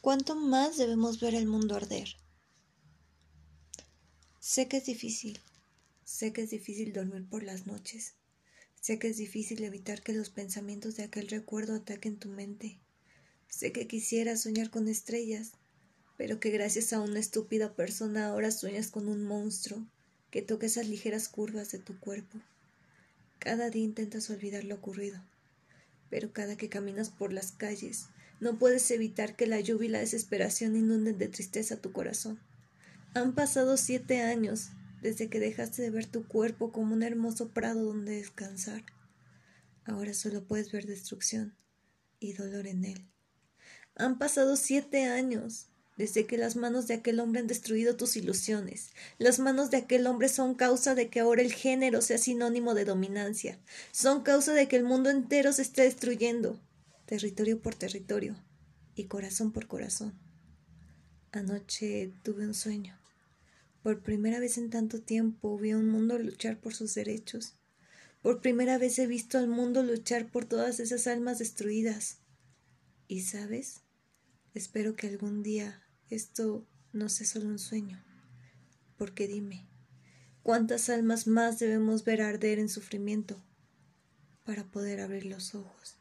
¿Cuánto más debemos ver el mundo arder? Sé que es difícil, sé que es difícil dormir por las noches, sé que es difícil evitar que los pensamientos de aquel recuerdo ataquen tu mente, sé que quisieras soñar con estrellas, pero que gracias a una estúpida persona ahora sueñas con un monstruo que toca esas ligeras curvas de tu cuerpo. Cada día intentas olvidar lo ocurrido, pero cada que caminas por las calles no puedes evitar que la lluvia y la desesperación inunden de tristeza tu corazón. Han pasado siete años desde que dejaste de ver tu cuerpo como un hermoso prado donde descansar. Ahora solo puedes ver destrucción y dolor en él. Han pasado siete años desde que las manos de aquel hombre han destruido tus ilusiones. Las manos de aquel hombre son causa de que ahora el género sea sinónimo de dominancia. Son causa de que el mundo entero se esté destruyendo territorio por territorio y corazón por corazón. Anoche tuve un sueño. Por primera vez en tanto tiempo vi a un mundo luchar por sus derechos. Por primera vez he visto al mundo luchar por todas esas almas destruidas. Y sabes, espero que algún día esto no sea solo un sueño. Porque dime, ¿cuántas almas más debemos ver arder en sufrimiento para poder abrir los ojos?